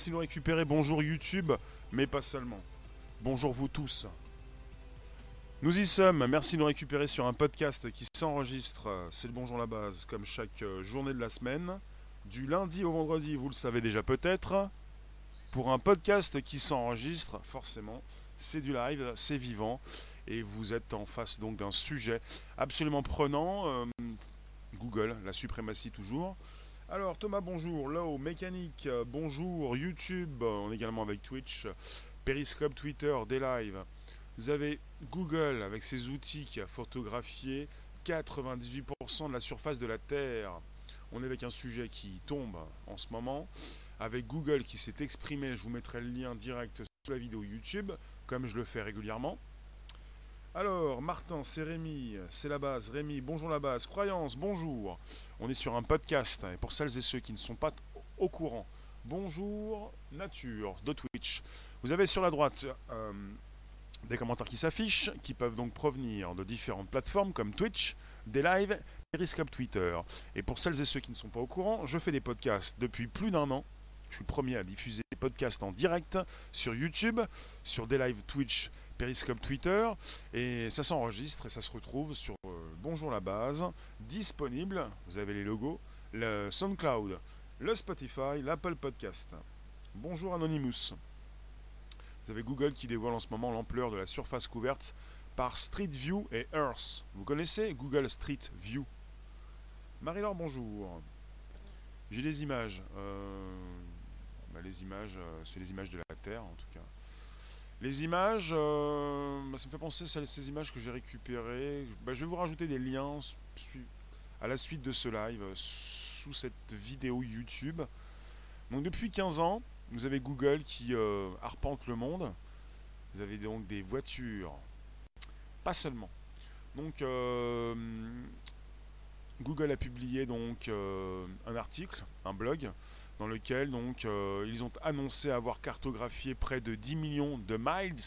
Merci de nous récupérer. Bonjour YouTube, mais pas seulement. Bonjour vous tous. Nous y sommes. Merci de nous récupérer sur un podcast qui s'enregistre. C'est le Bonjour la base, comme chaque euh, journée de la semaine. Du lundi au vendredi, vous le savez déjà peut-être. Pour un podcast qui s'enregistre, forcément, c'est du live, c'est vivant. Et vous êtes en face donc d'un sujet absolument prenant. Euh, Google, la suprématie toujours. Alors Thomas, bonjour. Low, Mécanique, bonjour. YouTube, on est également avec Twitch, Periscope, Twitter, des lives. Vous avez Google avec ses outils qui a photographié 98% de la surface de la Terre. On est avec un sujet qui tombe en ce moment. Avec Google qui s'est exprimé, je vous mettrai le lien direct sous la vidéo YouTube, comme je le fais régulièrement. Alors, Martin, c'est Rémi, c'est la base. Rémi, bonjour la base. Croyance, bonjour. On est sur un podcast, et pour celles et ceux qui ne sont pas au courant, bonjour Nature de Twitch. Vous avez sur la droite euh, des commentaires qui s'affichent, qui peuvent donc provenir de différentes plateformes comme Twitch, des lives, Periscope Twitter. Et pour celles et ceux qui ne sont pas au courant, je fais des podcasts depuis plus d'un an. Je suis le premier à diffuser des podcasts en direct sur YouTube, sur des lives Twitch, Periscope Twitter. Et ça s'enregistre et ça se retrouve sur euh, Bonjour la base, disponible, vous avez les logos, le SoundCloud, le Spotify, l'Apple Podcast. Bonjour Anonymous. Vous avez Google qui dévoile en ce moment l'ampleur de la surface couverte par Street View et Earth. Vous connaissez Google Street View? Marie-Laure, bonjour. J'ai des images. Euh, bah, les images, euh, c'est les images de la Terre en tout cas. Les images, euh, bah, ça me fait penser à ces images que j'ai récupérées. Bah, je vais vous rajouter des liens à la suite de ce live sous cette vidéo YouTube. Donc depuis 15 ans, vous avez Google qui euh, arpente le monde. Vous avez donc des voitures. Pas seulement. Donc euh, Google a publié donc euh, un article, un blog, dans lequel donc ils ont annoncé avoir cartographié près de 10 millions de miles.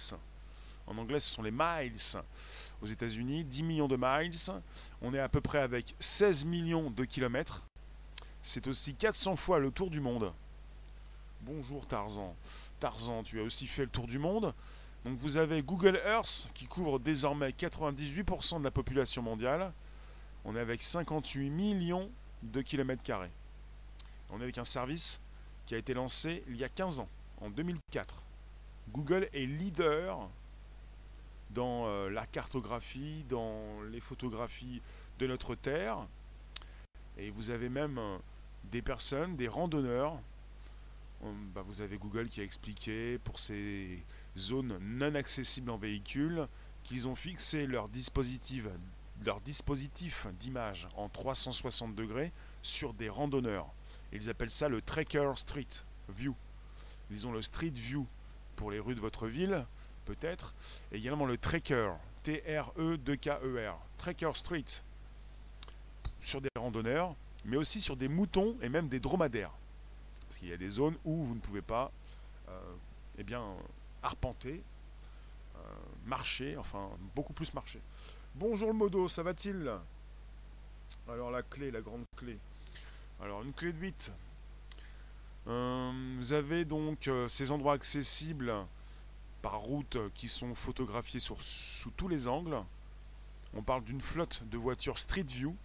En anglais, ce sont les miles. Aux États-Unis, 10 millions de miles. On est à peu près avec 16 millions de kilomètres. C'est aussi 400 fois le tour du monde. Bonjour Tarzan. Tarzan, tu as aussi fait le tour du monde. Donc vous avez Google Earth qui couvre désormais 98% de la population mondiale. On est avec 58 millions de kilomètres carrés. On est avec un service qui a été lancé il y a 15 ans, en 2004. Google est leader dans euh, la cartographie, dans les photographies de notre Terre. Et vous avez même euh, des personnes, des randonneurs bah, vous avez Google qui a expliqué pour ces zones non accessibles en véhicule qu'ils ont fixé leur dispositif, leur dispositif d'image en 360 degrés sur des randonneurs. Ils appellent ça le Tracker Street View. Ils ont le Street View pour les rues de votre ville, peut-être, et également le Tracker, T-R-E-2-K-E-R, Tracker Street, sur des randonneurs, mais aussi sur des moutons et même des dromadaires. Il y a des zones où vous ne pouvez pas euh, eh bien, arpenter, euh, marcher, enfin beaucoup plus marcher. Bonjour le modo, ça va-t-il? Alors la clé, la grande clé. Alors une clé de 8. Euh, vous avez donc ces endroits accessibles par route qui sont photographiés sous tous les angles. On parle d'une flotte de voitures Street View,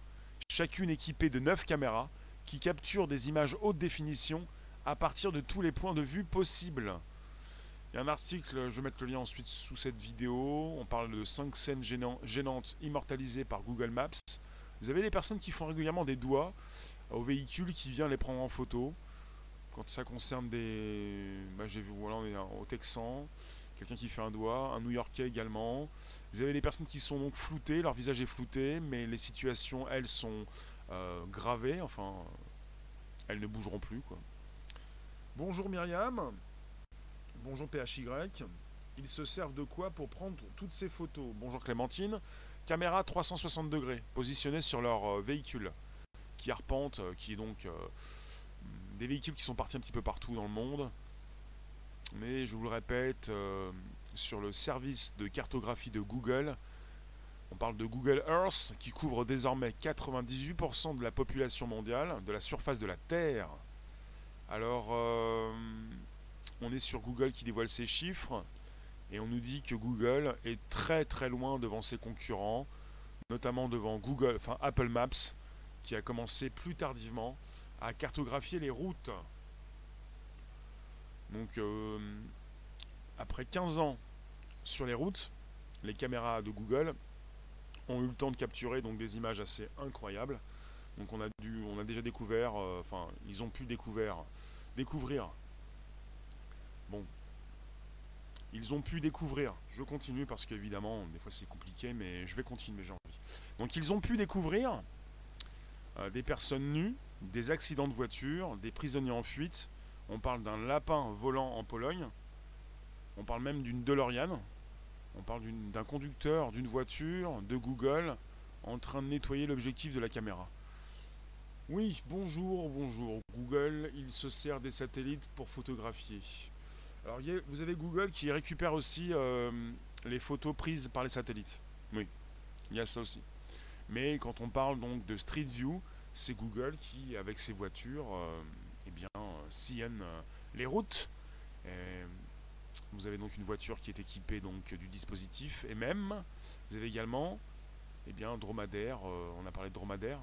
chacune équipée de 9 caméras qui capturent des images haute définition à partir de tous les points de vue possibles. Il y a un article, je vais mettre le lien ensuite sous cette vidéo. On parle de 5 scènes gênantes immortalisées par Google Maps. Vous avez des personnes qui font régulièrement des doigts au véhicule qui vient les prendre en photo. Quand ça concerne des. Bah, j'ai vu, voilà, on est au Texan. Quelqu'un qui fait un doigt, un New Yorkais également. Vous avez des personnes qui sont donc floutées, leur visage est flouté, mais les situations, elles, sont euh, gravées, enfin, elles ne bougeront plus, quoi. Bonjour Myriam. Bonjour PHY. Ils se servent de quoi pour prendre toutes ces photos? Bonjour Clémentine. Caméra 360 degrés, positionnée sur leur euh, véhicule, qui arpente, euh, qui est donc euh, des véhicules qui sont partis un petit peu partout dans le monde. Mais je vous le répète, sur le service de cartographie de Google, On parle de Google Earth qui couvre désormais 98% de la population mondiale, de la surface de la Terre. Alors, euh, on est sur Google qui dévoile ses chiffres et on nous dit que Google est très très loin devant ses concurrents, notamment devant Google, enfin Apple Maps, qui a commencé plus tardivement à cartographier les routes. Donc, euh, après 15 ans sur les routes, les caméras de Google ont eu le temps de capturer donc des images assez incroyables. Donc on a dû, on a déjà découvert, euh, enfin ils ont pu découvrir, découvrir. Bon, ils ont pu découvrir. Je continue parce qu'évidemment des fois c'est compliqué, mais je vais continuer j'ai envie. Donc ils ont pu découvrir euh, des personnes nues, des accidents de voiture, des prisonniers en fuite. On parle d'un lapin volant en Pologne. On parle même d'une DeLorean. On parle d'un conducteur d'une voiture de Google en train de nettoyer l'objectif de la caméra. Oui, bonjour, bonjour. Google, il se sert des satellites pour photographier. Alors vous avez Google qui récupère aussi euh, les photos prises par les satellites. Oui, il y a ça aussi. Mais quand on parle donc de Street View, c'est Google qui, avec ses voitures, euh, eh bien, sillonne euh, les routes. Vous avez donc une voiture qui est équipée donc du dispositif et même vous avez également eh bien dromadaire, euh, on a parlé de dromadaire,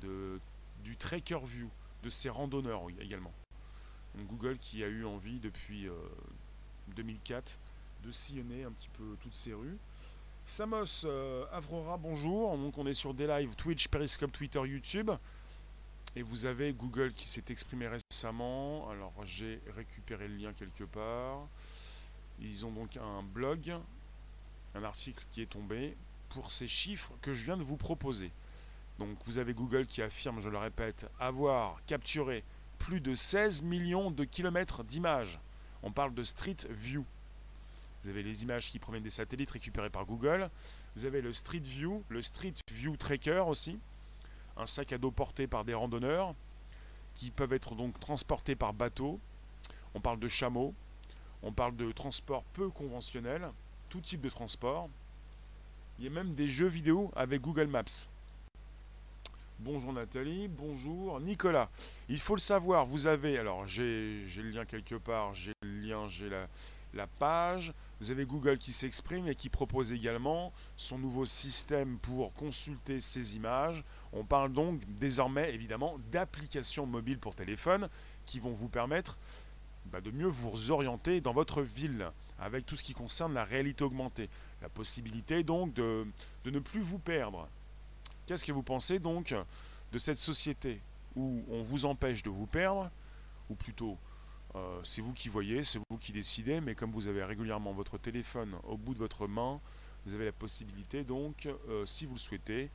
de, du tracker view, de ces randonneurs également. Google qui a eu envie depuis 2004 euh, de sillonner un petit peu toutes ces rues. Samos euh, Avrora, bonjour. Donc on est sur des lives Twitch, Periscope, Twitter, YouTube. Et vous avez Google qui s'est exprimé récemment. Alors j'ai récupéré le lien quelque part. Ils ont donc un blog, un article qui est tombé pour ces chiffres que je viens de vous proposer. Donc vous avez Google qui affirme, je le répète, avoir capturé plus de 16 millions de kilomètres d'images. On parle de Street View. Vous avez les images qui proviennent des satellites récupérés par Google. Vous avez le Street View, le Street View Tracker aussi. Un sac à dos porté par des randonneurs qui peuvent être donc transportés par bateau. On parle de chameaux, on parle de transport peu conventionnel, tout type de transport. Il y a même des jeux vidéo avec Google Maps. Bonjour Nathalie, bonjour Nicolas. Il faut le savoir, vous avez, alors j'ai le lien quelque part, j'ai le lien, j'ai la, la page. Vous avez Google qui s'exprime et qui propose également son nouveau système pour consulter ces images. On parle donc désormais évidemment d'applications mobiles pour téléphone qui vont vous permettre bah, de mieux vous orienter dans votre ville avec tout ce qui concerne la réalité augmentée. La possibilité donc de, ne plus vous perdre. Qu'est-ce que vous pensez donc de cette société où on vous empêche de vous perdre, ou plutôt euh, c'est vous qui voyez, c'est vous qui décidez, mais comme vous avez régulièrement votre téléphone au bout de votre main, vous avez la possibilité donc, euh, si vous le souhaitez,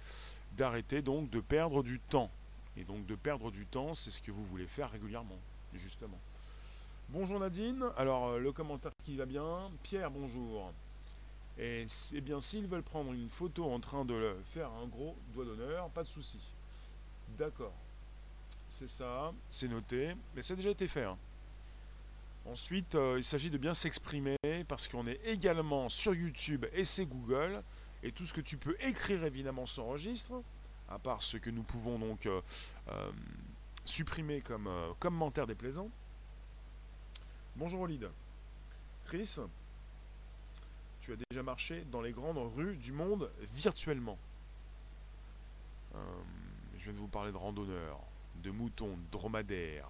d'arrêter donc de perdre du temps. Et donc de perdre du temps, c'est ce que vous voulez faire régulièrement, justement. Bonjour Nadine, alors euh, le commentaire qui va bien. Pierre, bonjour. Et c'est bien, s'ils veulent prendre une photo en train de faire un gros doigt d'honneur, pas de souci. D'accord. C'est ça, c'est noté, mais ça a déjà été fait. Hein. Ensuite, euh, il s'agit de bien s'exprimer parce qu'on est également sur YouTube et c'est Google. Et tout ce que tu peux écrire évidemment s'enregistre, à part ce que nous pouvons donc euh, supprimer comme commentaire déplaisant. Bonjour Olide. Chris, tu as déjà marché dans les grandes rues du monde virtuellement. Euh, je viens de vous parler de randonneurs, de moutons, de dromadaires.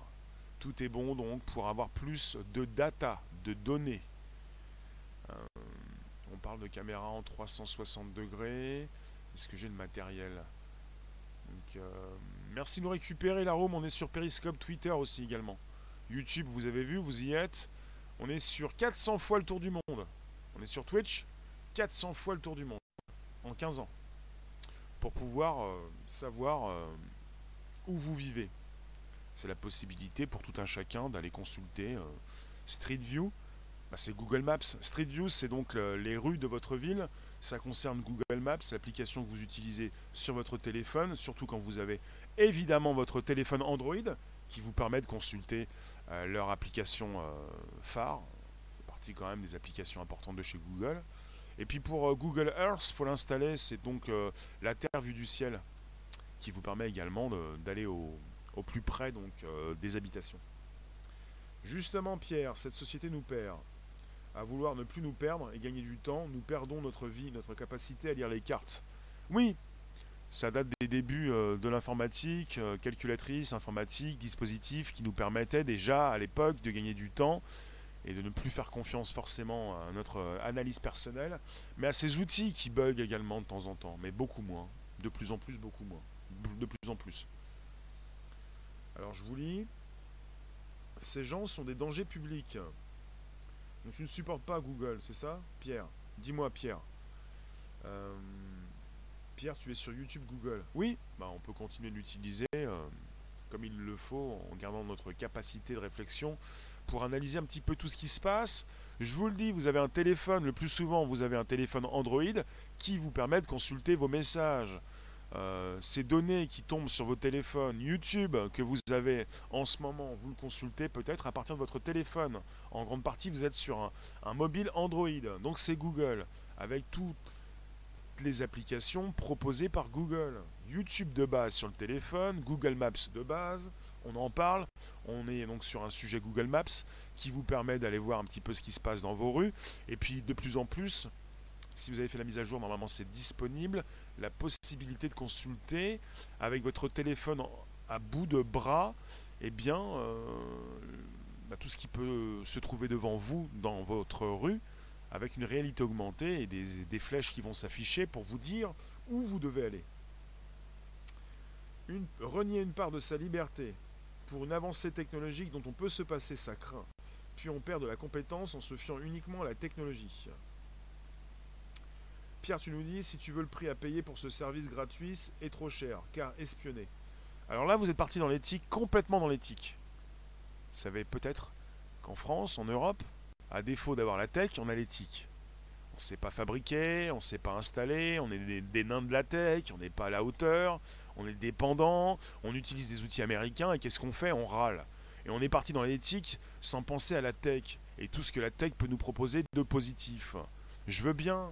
Tout est bon donc pour avoir plus de data, de données. Euh, on parle de caméra en 360 degrés. Est-ce que j'ai le matériel? Euh, Merci de nous récupérer la room. On est sur Periscope, Twitter aussi également. YouTube, vous avez vu, vous y êtes. On est sur 400 fois le tour du monde. On est sur Twitch, 400 fois le tour du monde en 15 ans. Pour pouvoir euh, savoir où vous vivez. C'est la possibilité pour tout un chacun d'aller consulter euh, Street View. Bah, c'est Google Maps. Street View, c'est donc les rues de votre ville. Ça concerne Google Maps, l'application que vous utilisez sur votre téléphone, surtout quand vous avez évidemment votre téléphone Android qui vous permet de consulter euh, leur application euh, phare, c'est partie quand même des applications importantes de chez Google. Et puis pour Google Earth, faut l'installer, c'est donc la Terre vue du ciel qui vous permet également d'aller au, plus près donc, des habitations. Justement, Pierre, cette société nous perd. À vouloir ne plus nous perdre et gagner du temps, nous perdons notre vie, notre capacité à lire les cartes. Oui, ça date des débuts euh, de l'informatique, euh, calculatrice, informatique, dispositifs qui nous permettaient déjà à l'époque de gagner du temps et de ne plus faire confiance forcément à notre euh, analyse personnelle, mais à ces outils qui bug également de temps en temps, mais beaucoup moins, de plus en plus, beaucoup moins, de plus en plus. Alors je vous lis, ces gens sont des dangers publics. Donc tu ne supportes pas Google, c'est ça? Pierre Dis-moi Pierre. Euh, Pierre, tu es sur YouTube Google. Oui, bah, on peut continuer de l'utiliser euh, comme il le faut en gardant notre capacité de réflexion pour analyser un petit peu tout ce qui se passe. Je vous le dis, vous avez un téléphone, le plus souvent vous avez un téléphone Android qui vous permet de consulter vos messages. Euh, ces données qui tombent sur vos téléphones, YouTube que vous avez en ce moment, vous le consultez peut-être à partir de votre téléphone. En grande partie, vous êtes sur un, mobile Android. Donc c'est Google, avec toutes les applications proposées par Google. YouTube de base sur le téléphone, Google Maps de base, on en parle. On est donc sur un sujet Google Maps qui vous permet d'aller voir un petit peu ce qui se passe dans vos rues. Et puis de plus en plus, si vous avez fait la mise à jour, normalement c'est disponible, la possibilité de consulter avec votre téléphone à bout de bras, eh bien, euh, bah, tout ce qui peut se trouver devant vous dans votre rue, avec une réalité augmentée et des, flèches qui vont s'afficher pour vous dire où vous devez aller. renier une part de sa liberté pour une avancée technologique dont on peut se passer, ça craint. Puis on perd de la compétence en se fiant uniquement à la technologie. Pierre, tu nous dis, si tu veux le prix à payer pour ce service gratuit est trop cher, car espionné. Alors là, vous êtes parti dans l'éthique, complètement dans l'éthique. Vous savez peut-être qu'en France, en Europe, à défaut d'avoir la tech, on a l'éthique. On ne sait pas fabriquer, on ne sait pas installer, on est des, des, nains de la tech, on n'est pas à la hauteur, on est dépendant, on utilise des outils américains et qu'est-ce qu'on fait? On râle. Et on est parti dans l'éthique sans penser à la tech et tout ce que la tech peut nous proposer de positif. Je veux bien,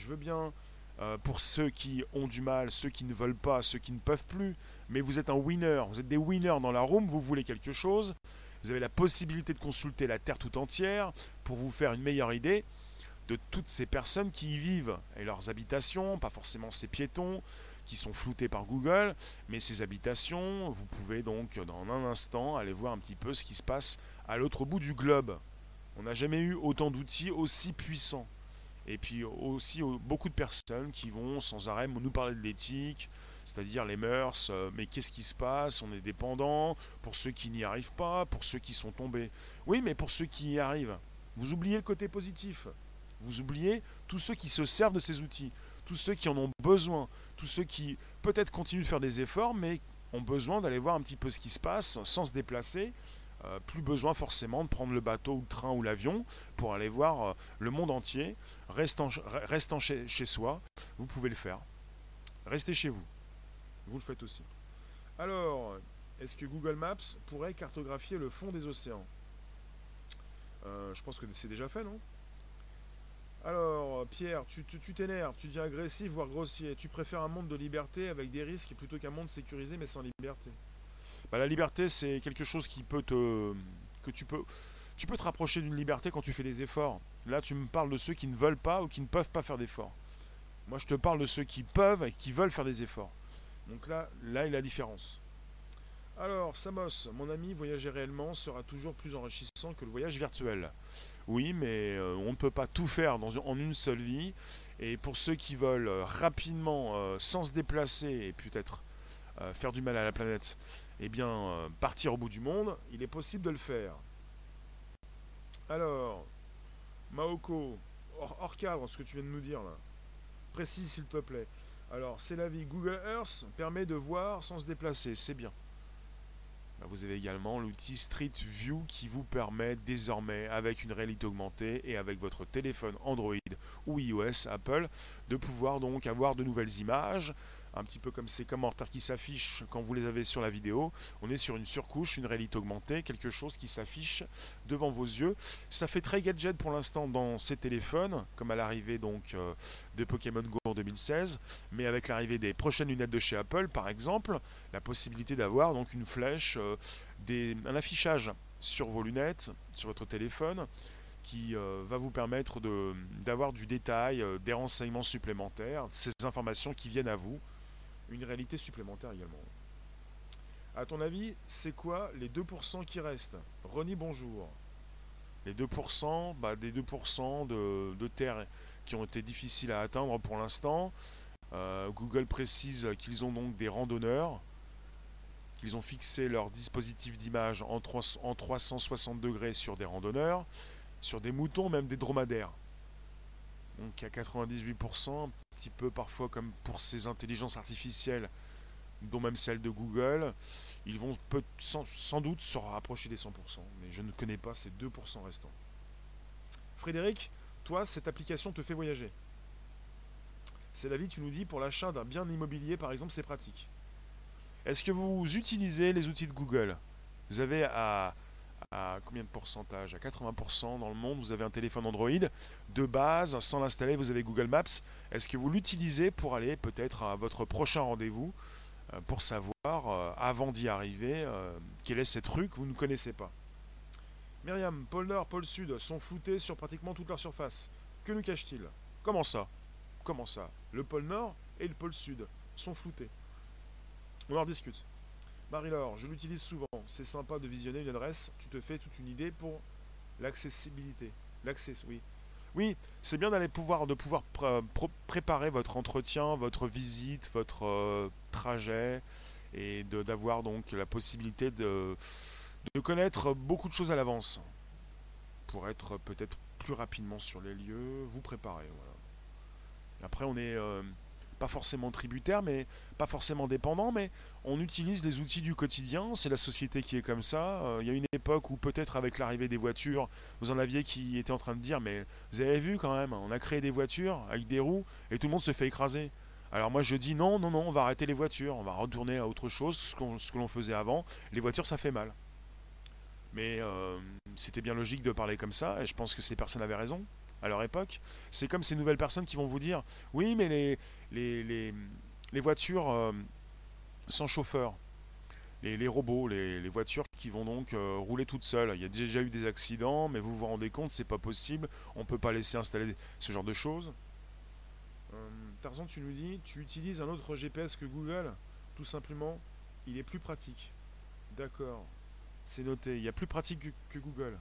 je veux bien, euh, pour ceux qui ont du mal, ceux qui ne veulent pas, ceux qui ne peuvent plus, mais vous êtes un winner, vous êtes des winners dans la room, vous voulez quelque chose, vous avez la possibilité de consulter la Terre tout entière pour vous faire une meilleure idée de toutes ces personnes qui y vivent et leurs habitations, pas forcément ces piétons qui sont floutés par Google, mais ces habitations, vous pouvez donc dans un instant aller voir un petit peu ce qui se passe à l'autre bout du globe. On n'a jamais eu autant d'outils aussi puissants. Et puis aussi beaucoup de personnes qui vont sans arrêt nous parler de l'éthique, c'est-à-dire les mœurs, euh, mais qu'est-ce qui se passe? On est dépendant, pour ceux qui n'y arrivent pas, pour ceux qui sont tombés. Oui, mais pour ceux qui y arrivent, vous oubliez le côté positif. Vous oubliez tous ceux qui se servent de ces outils, tous ceux qui en ont besoin, tous ceux qui peut-être continuent de faire des efforts, mais ont besoin d'aller voir un petit peu ce qui se passe sans se déplacer, euh, plus besoin forcément de prendre le bateau ou le train ou l'avion pour aller voir euh, le monde entier. Restant, chez, soi, vous pouvez le faire. Restez chez vous. Vous le faites aussi. Alors, est-ce que Google Maps pourrait cartographier le fond des océans? Euh, Je pense que c'est déjà fait, non? Alors, Pierre, tu t'énerves, tu, tu dis agressif, voire grossier. Tu préfères un monde de liberté avec des risques plutôt qu'un monde sécurisé mais sans liberté? Bah, la liberté, c'est quelque chose qui peut te. que tu peux. Tu peux te rapprocher d'une liberté quand tu fais des efforts. Là, tu me parles de ceux qui ne veulent pas ou qui ne peuvent pas faire d'efforts. Moi, je te parle de ceux qui peuvent et qui veulent faire des efforts. Donc là, là est la différence. Alors, Samos, mon ami, voyager réellement sera toujours plus enrichissant que le voyage virtuel. Oui, mais euh, on ne peut pas tout faire en une seule vie. Et pour ceux qui veulent euh, rapidement, euh, sans se déplacer et peut-être faire du mal à la planète, eh bien, euh, partir au bout du monde, il est possible de le faire. Alors, Maoko, hors, cadre ce que tu viens de nous dire là. Précise s'il te plaît. Alors, c'est la vie. Google Earth permet de voir sans se déplacer, c'est bien. Vous avez également l'outil Street View qui vous permet désormais, avec une réalité augmentée et avec votre téléphone Android ou iOS Apple, de pouvoir donc avoir de nouvelles images un petit peu comme ces commentaires qui s'affichent quand vous les avez sur la vidéo. On est sur une surcouche, une réalité augmentée, quelque chose qui s'affiche devant vos yeux. Ça fait très gadget pour l'instant dans ces téléphones, comme à l'arrivée donc euh, de Pokémon Go en 2016, mais avec l'arrivée des prochaines lunettes de chez Apple, par exemple, la possibilité d'avoir donc une flèche, euh, des, un affichage sur vos lunettes, sur votre téléphone, qui euh, va vous permettre d'avoir du détail, des renseignements supplémentaires, ces informations qui viennent à vous une réalité supplémentaire également. A ton avis, c'est quoi les 2% qui restent? Ronnie, bonjour. Les 2%, bah, des 2% de, de, terre qui ont été difficiles à atteindre pour l'instant. Euh, Google précise qu'ils ont donc des randonneurs, qu'ils ont fixé leur dispositif d'image en, en 360 degrés sur des randonneurs, sur des moutons, même des dromadaires. Donc à 98%, petit peu parfois comme pour ces intelligences artificielles, dont même celle de Google, ils vont peut, sans, doute se rapprocher des 100%, mais je ne connais pas ces 2% restants. Frédéric, toi, cette application te fait voyager. C'est la vie, tu nous dis, pour l'achat d'un bien immobilier, par exemple, c'est pratique. Est-ce que vous utilisez les outils de Google? Vous avez à à combien de pourcentage? À 80% dans le monde, vous avez un téléphone Android. De base, sans l'installer, vous avez Google Maps. Est-ce que vous l'utilisez pour aller peut-être à votre prochain rendez-vous euh, pour savoir, euh, avant d'y arriver, euh, quelle est cette rue que vous ne connaissez pas? Myriam, pôle Nord, pôle Sud sont floutés sur pratiquement toute leur surface. Que nous cache-t-il? Comment ça? Comment ça? Le pôle Nord et le pôle Sud sont floutés. On en discute. Marie-Laure, je l'utilise souvent. C'est sympa de visionner une adresse. Tu te fais toute une idée pour l'accessibilité. L'accès, oui. Oui, c'est bien d'aller pouvoir de pouvoir préparer votre entretien, votre visite, votre euh, trajet et d'avoir donc la possibilité de, connaître beaucoup de choses à l'avance pour être peut-être plus rapidement sur les lieux, vous préparer. Après, on est euh, pas forcément tributaire, mais pas forcément dépendant, mais on utilise les outils du quotidien. C'est la société qui est comme ça. Euh, il y a une époque où peut-être avec l'arrivée des voitures, vous en aviez qui étaient en train de dire, mais vous avez vu quand même, on a créé des voitures avec des roues et tout le monde se fait écraser. Alors moi je dis non, non, non, on va arrêter les voitures, on va retourner à autre chose, ce, que l'on faisait avant. Les voitures ça fait mal. Mais euh, c'était bien logique de parler comme ça, et je pense que ces personnes avaient raison à leur époque. C'est comme ces nouvelles personnes qui vont vous dire oui, mais les, les, les, voitures euh, sans chauffeur, les, robots, les, voitures qui vont donc euh, rouler toutes seules. Il y a déjà eu des accidents, mais vous vous rendez compte, c'est pas possible. On peut pas laisser installer ce genre de choses. Euh, Tarzan, tu nous dis, tu utilises un autre GPS que Google? Tout simplement, il est plus pratique. D'accord, c'est noté. Il y a plus pratique que Google.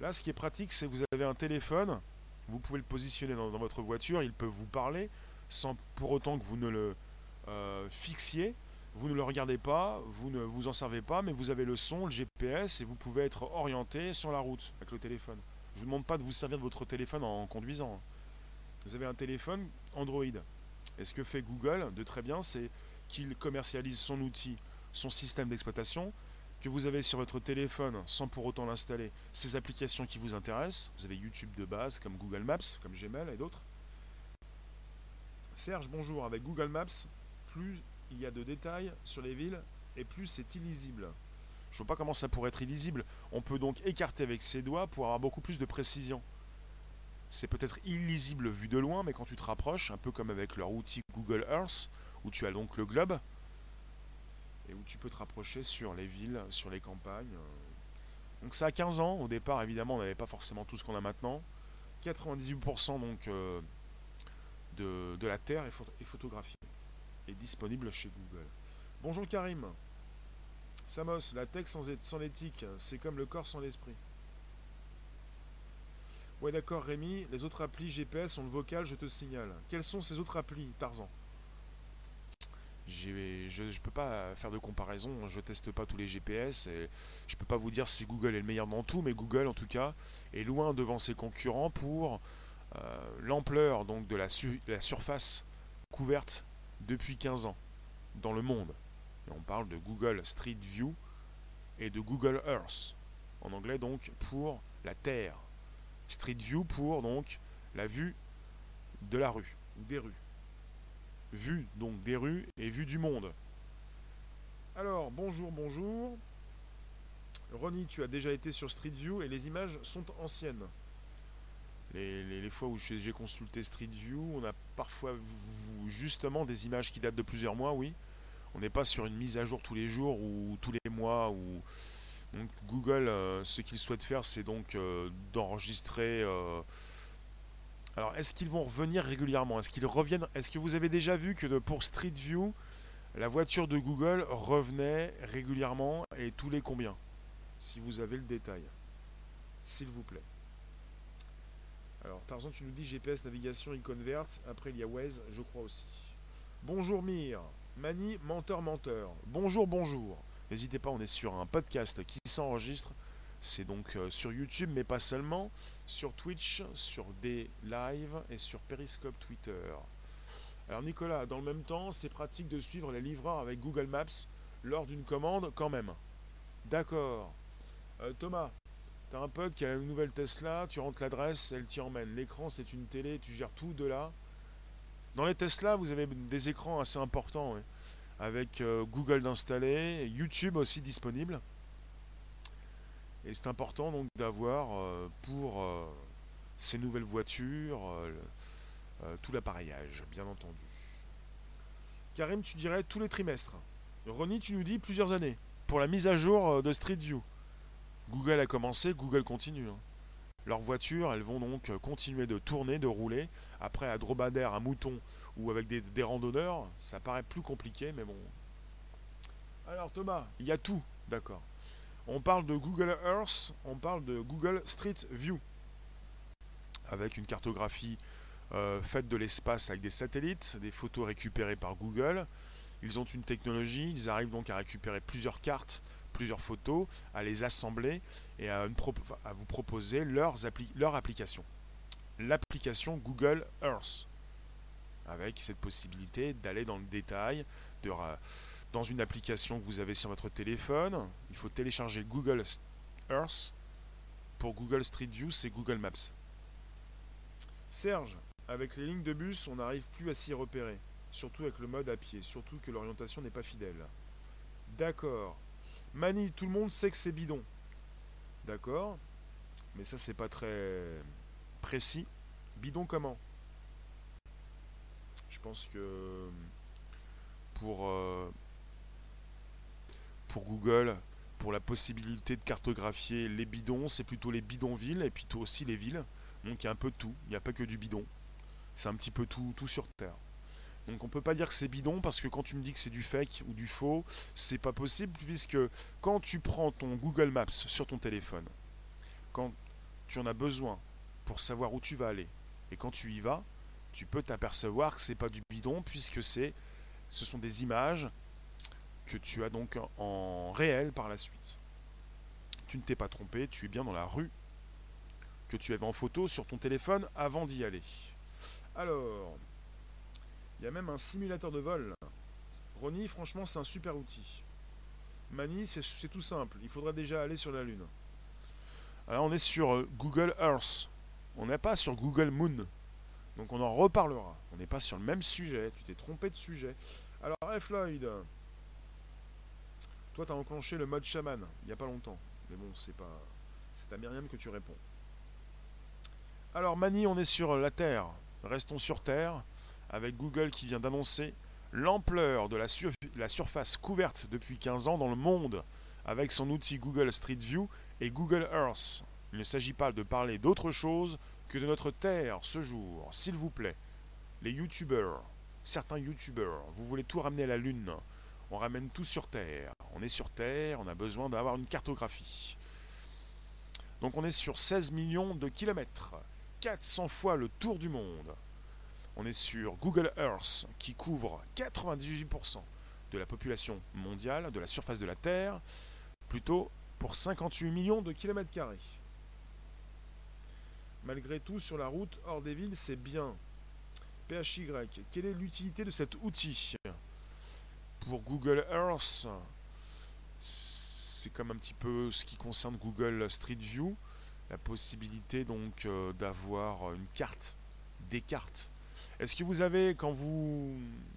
Là, ce qui est pratique, c'est que vous avez un téléphone vous pouvez le positionner dans, votre voiture, il peut vous parler sans pour autant que vous ne le euh, fixiez. Vous ne le regardez pas, vous ne vous en servez pas, mais vous avez le son, le GPS et vous pouvez être orienté sur la route avec le téléphone. Je ne vous demande pas de vous servir de votre téléphone en conduisant. Vous avez un téléphone Android. Et ce que fait Google de très bien, c'est qu'il commercialise son outil, son système d'exploitation, que vous avez sur votre téléphone sans pour autant l'installer, ces applications qui vous intéressent. Vous avez YouTube de base comme Google Maps, comme Gmail et d'autres. Serge, bonjour. Avec Google Maps, plus il y a de détails sur les villes et plus c'est illisible. Je ne vois pas comment ça pourrait être illisible. On peut donc écarter avec ses doigts pour avoir beaucoup plus de précision. C'est peut-être illisible vu de loin, mais quand tu te rapproches, un peu comme avec leur outil Google Earth, où tu as donc le globe, et où tu peux te rapprocher sur les villes, sur les campagnes. Donc ça a 15 ans, au départ évidemment on n'avait pas forcément tout ce qu'on a maintenant. 98% donc euh, de, de, la Terre est, photographiée et disponible chez Google. Bonjour Karim. Samos, la tech sans, sans l'éthique, c'est comme le corps sans l'esprit. Ouais d'accord Rémi, les autres applis GPS ont le vocal, je te signale. Quelles sont ces autres applis, Tarzan? Je ne peux pas faire de comparaison, je teste pas tous les GPS, et je peux pas vous dire si Google est le meilleur dans tout, mais Google en tout cas est loin devant ses concurrents pour euh, l'ampleur donc de la, la, surface couverte depuis 15 ans dans le monde. Et on parle de Google Street View et de Google Earth, en anglais donc pour la Terre. Street View pour donc la vue de la rue ou des rues vue donc des rues et vue du monde. Alors, bonjour, bonjour. Ronnie, tu as déjà été sur Street View et les images sont anciennes. Les, fois où j'ai consulté Street View, on a parfois justement des images qui datent de plusieurs mois, oui. On n'est pas sur une mise à jour tous les jours ou tous les mois. Donc Google, euh, ce qu'il souhaite faire, c'est donc euh, d'enregistrer. Euh, alors, est-ce qu'ils vont revenir régulièrement? Est-ce qu'ils reviennent? Est-ce que vous avez déjà vu que pour Street View, la voiture de Google revenait régulièrement et tous les combien? Si vous avez le détail, s'il vous plaît. Alors, Tarzan, tu nous dis GPS, navigation, icône verte. Après, il y a Waze, je crois aussi. Bonjour Mire. Mani, menteur, menteur. Bonjour, bonjour. N'hésitez pas, on est sur un podcast qui s'enregistre. C'est donc euh, sur YouTube, mais pas seulement. Sur Twitch, sur des lives et sur Periscope Twitter. Alors Nicolas, dans le même temps, c'est pratique de suivre les livreurs avec Google Maps lors d'une commande quand même. D'accord. Euh, Thomas, T'as un pote qui a une nouvelle Tesla, tu rentres l'adresse, elle t'y emmène. L'écran, c'est une télé, tu gères tout de là. Dans les Tesla, vous avez des écrans assez importants, avec euh, Google d'installer, YouTube aussi disponible. Et c'est important donc d'avoir euh, pour euh, ces nouvelles voitures tout l'appareillage, bien entendu. Karim, tu dirais tous les trimestres. Ronnie, tu nous dis plusieurs années pour la mise à jour de Street View. Google a commencé, Google continue. Hein. Leurs voitures, elles vont donc continuer de tourner, de rouler. Après, à dromadaire, à mouton ou avec des, randonneurs, ça paraît plus compliqué, mais bon. Alors Thomas, il y a tout, d'accord. On parle de Google Earth, on parle de Google Street View, avec une cartographie euh, faite de l'espace avec des satellites, des photos récupérées par Google. Ils ont une technologie, ils arrivent donc à récupérer plusieurs cartes plusieurs photos, à les assembler et à, vous proposer leur application. L'application Google Earth, avec cette possibilité d'aller dans le détail, de, dans une application que vous avez sur votre téléphone, il faut télécharger Google Earth. Pour Google Street View, c'est Google Maps. Serge, avec les lignes de bus, on n'arrive plus à s'y repérer, surtout avec le mode à pied, surtout que l'orientation n'est pas fidèle. D'accord. Mani, tout le monde sait que c'est bidon. D'accord Mais ça, c'est pas très précis. Bidon comment? Je pense que pour, euh, pour Google, pour la possibilité de cartographier les bidons, c'est plutôt les bidonvilles et plutôt aussi les villes. Donc il y a un peu tout. Il n'y a pas que du bidon. C'est un petit peu tout, tout sur Terre. Donc on peut pas dire que c'est bidon parce que quand tu me dis que c'est du fake ou du faux, c'est pas possible puisque quand tu prends ton Google Maps sur ton téléphone, quand tu en as besoin pour savoir où tu vas aller et quand tu y vas, tu peux t'apercevoir que c'est pas du bidon puisque c'est ce sont des images que tu as donc en réel par la suite. Tu ne t'es pas trompé, tu es bien dans la rue que tu avais en photo sur ton téléphone avant d'y aller. Alors, il y a même un simulateur de vol. Ronnie, franchement, c'est un super outil. Mani, c'est tout simple. Il faudra déjà aller sur la Lune. Alors, on est sur euh, Google Earth. On n'est pas sur Google Moon. Donc, on en reparlera. On n'est pas sur le même sujet. Tu t'es trompé de sujet. Alors, F. Floyd. Toi, tu as enclenché le mode chaman il n'y a pas longtemps. Mais bon, c'est pas. C'est à Myriam que tu réponds. Alors, Mani, on est sur la Terre. Restons sur Terre avec Google qui vient d'annoncer l'ampleur de la, surface couverte depuis 15 ans dans le monde avec son outil Google Street View et Google Earth. Il ne s'agit pas de parler d'autre chose que de notre Terre ce jour, s'il vous plaît. Les youtubeurs, certains youtubeurs, vous voulez tout ramener à la Lune. On ramène tout sur Terre. On est sur Terre, on a besoin d'avoir une cartographie. Donc on est sur 16 millions de kilomètres, 400 fois le tour du monde. On est sur Google Earth qui couvre 98% de la population mondiale, de la surface de la Terre, plutôt pour 58 millions de kilomètres carrés. Malgré tout, sur la route hors des villes, c'est bien. PHY, quelle est l'utilité de cet outil? Pour Google Earth, c'est comme un petit peu ce qui concerne Google Street View, la possibilité donc euh, d'avoir une carte, des cartes Est-ce que vous avez, quand vous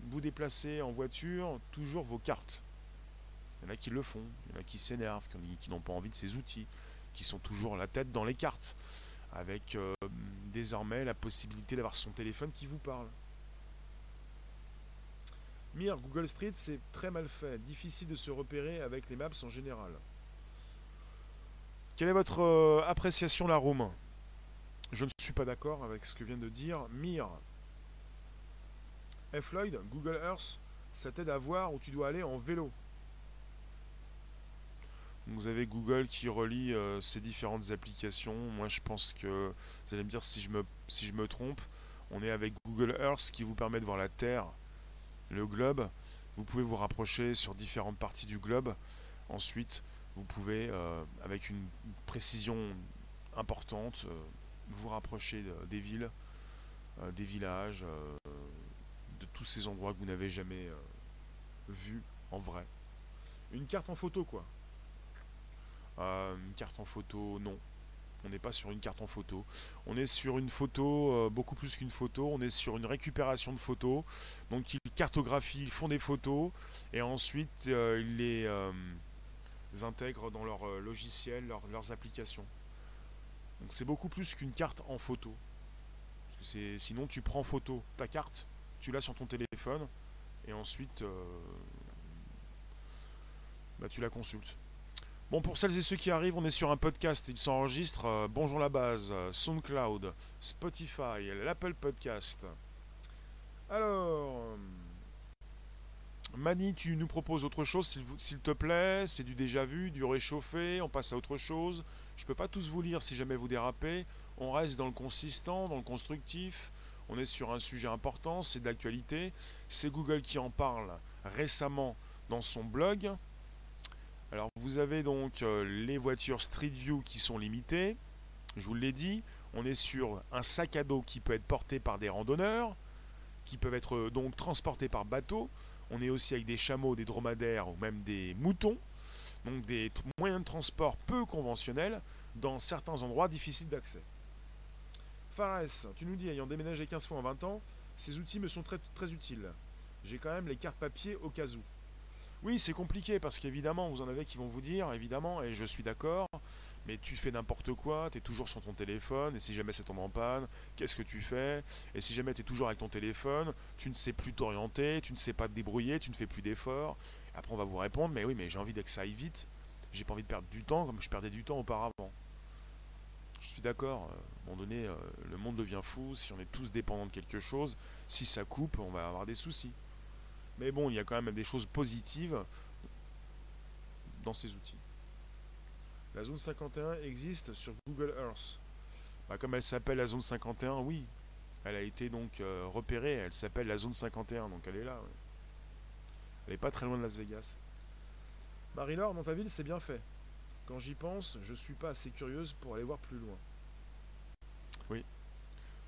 vous déplacez en voiture, toujours vos cartes? Il y en a qui le font, il y en a qui s'énervent, qui n'ont pas envie de ces outils, qui sont toujours la tête dans les cartes, avec euh, désormais la possibilité d'avoir son téléphone qui vous parle. Mir, Google Street, c'est très mal fait, difficile de se repérer avec les maps en général. Quelle est votre euh, appréciation la room Je ne suis pas d'accord avec ce que vient de dire Mir. F. Lloyd, Google Earth, ça t'aide à voir où tu dois aller en vélo. Vous avez Google qui relie euh, ces différentes applications. Moi, je pense que vous allez me dire si je me, si je me trompe. On est avec Google Earth qui vous permet de voir la Terre, le globe. Vous pouvez vous rapprocher sur différentes parties du globe. Ensuite, vous pouvez, euh, avec une précision importante, euh, vous rapprocher des villes, des villages, de tous ces endroits que vous n'avez jamais euh, vus en vrai. Une carte en photo, quoi. Euh, une carte en photo, non. On n'est pas sur une carte en photo. On est sur une photo, euh, beaucoup plus qu'une photo. On est sur une récupération de photos. Donc ils cartographient, ils font des photos et ensuite ils les intègrent dans leur logiciel, leurs applications. Donc c'est beaucoup plus qu'une carte en photo. sinon tu prends photo ta carte, tu l'as sur ton téléphone et ensuite euh, bah, tu la consultes. Bon, pour celles et ceux qui arrivent, on est sur un podcast, il s'enregistre. Euh, bonjour la base, SoundCloud, Spotify, l'Apple Podcast. Alors, Mani, tu nous proposes autre chose, s'il te plaît. C'est du déjà vu, du réchauffé, on passe à autre chose. Je peux pas tous vous lire si jamais vous dérapez. On reste dans le consistant, dans le constructif. On est sur un sujet important, c'est d'actualité. C'est Google qui en parle récemment dans son blog. Alors vous avez donc euh, les voitures Street View qui sont limitées. Je vous l'ai dit, on est sur un sac à dos qui peut être porté par des randonneurs, qui peuvent être euh, donc transportés par bateau. On est aussi avec des chameaux, des dromadaires ou même des moutons. Donc des moyens de transport peu conventionnels dans certains endroits difficiles d'accès. Fares, tu nous dis, ayant déménagé 15 fois en 20 ans, ces outils me sont très, très utiles. J'ai quand même les cartes papier au cas où. Oui, c'est compliqué parce qu'évidemment, vous en avez qui vont vous dire, évidemment, et je suis d'accord, mais tu fais n'importe quoi, tu es toujours sur ton téléphone, et si jamais c'est tombe en panne, qu'est-ce que tu fais? Et si jamais tu es toujours avec ton téléphone, tu ne sais plus t'orienter, tu ne sais pas te débrouiller, tu ne fais plus d'efforts. Après, on va vous répondre, mais oui, mais j'ai envie que ça aille vite, j'ai pas envie de perdre du temps comme je perdais du temps auparavant. Je suis d'accord, euh, à un moment donné, euh, le monde devient fou, si on est tous dépendants de quelque chose, si ça coupe, on va avoir des soucis. Mais bon, il y a quand même des choses positives dans ces outils. La zone 51 existe sur Google Earth. Bah, comme elle s'appelle la zone 51, oui, elle a été donc euh, repérée, elle s'appelle la zone 51, donc elle est là. Elle n'est pas très loin de Las Vegas. Marie-Laure, dans ta ville, c'est bien fait. Quand j'y pense, je suis pas assez curieuse pour aller voir plus loin. Oui.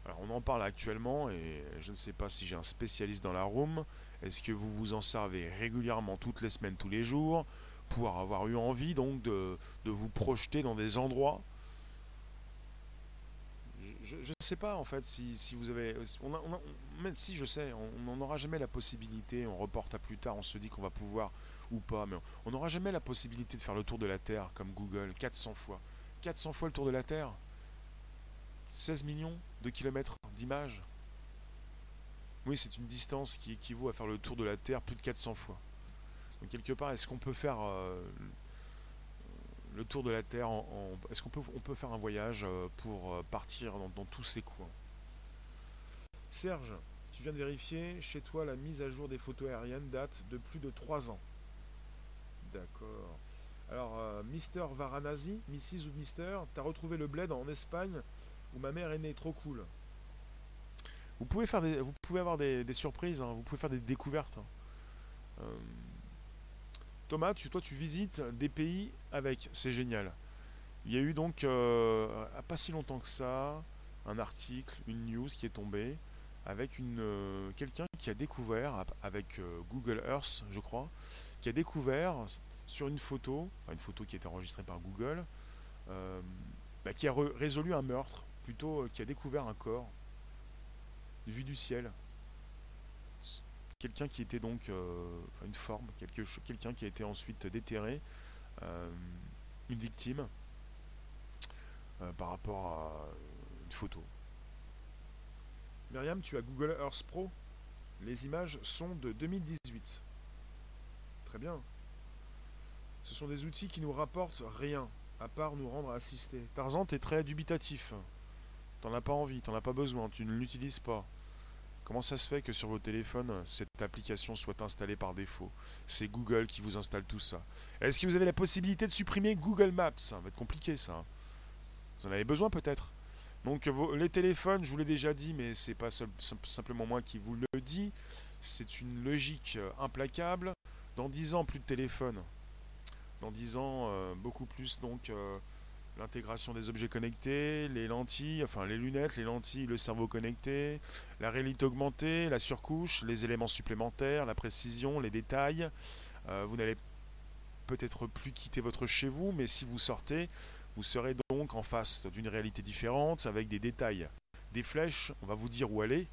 Alors on en parle actuellement et je ne sais pas si j'ai un spécialiste dans la room. Est-ce que vous vous en servez régulièrement toutes les semaines, tous les jours, pour avoir eu envie donc de, vous projeter dans des endroits? Je ne sais pas en fait si, vous avez. même si je sais, on n'en aura jamais la possibilité, on reporte à plus tard, on se dit qu'on va pouvoir ou pas, mais on n'aura jamais la possibilité de faire le tour de la Terre comme Google, 400 fois. 400 fois le tour de la Terre? 16 millions de kilomètres d'images Oui, c'est une distance qui équivaut à faire le tour de la Terre plus de 400 fois. Donc quelque part, est-ce qu'on peut faire euh, le tour de la Terre en... Est-ce qu'on peut, on peut faire un voyage euh, pour euh, partir dans, tous ces coins? Serge, tu viens de vérifier, chez toi la mise à jour des photos aériennes date de plus de 3 ans. D'accord. Alors, Mister Varanasi, Mrs. ou Mister, t'as retrouvé le bled en Espagne où ma mère est née, trop cool. Vous pouvez, faire des, vous pouvez avoir des, surprises, hein. vous pouvez faire des découvertes. Hein. Euh, Thomas, tu, toi tu visites des pays avec, c'est génial. Il y a eu donc, euh, pas si longtemps que ça, un article, une news qui est tombée avec une quelqu'un qui a découvert avec Google Earth, je crois, qui a découvert sur une photo, une photo qui a été enregistrée par Google, euh, qui a résolu un meurtre, plutôt euh, qui a découvert un corps vu du ciel. quelqu'un qui était donc une forme, quelqu'un qui a été ensuite déterré, une victime par rapport à une photo. Myriam, tu as Google Earth Pro Les images sont de 2018. Très bien. Ce sont des outils qui nous rapportent rien, à part nous rendre assistés. Tarzan, t'es très dubitatif. T'en as pas envie, t'en as pas besoin, tu ne l'utilises pas. Comment ça se fait que sur vos téléphones, cette application soit installée par défaut? C'est Google qui vous installe tout ça. Est-ce que vous avez la possibilité de supprimer Google Maps? Ça va être compliqué ça. Vous en avez besoin peut-être? Donc les téléphones, je vous l'ai déjà dit, mais c'est pas simplement moi qui vous le dis. C'est une logique euh, implacable. Dans 10 ans, plus de téléphone. Dans 10 ans, euh, beaucoup plus donc euh, l'intégration des objets connectés, les lentilles, enfin les lunettes, les lentilles, le cerveau connecté, la réalité augmentée, la surcouche, les éléments supplémentaires, la précision, les détails. vous n'allez peut-être plus quitter votre chez vous, mais si vous sortez, vous serez donc en face d'une réalité différente avec des détails. Des flèches, on va vous dire où aller.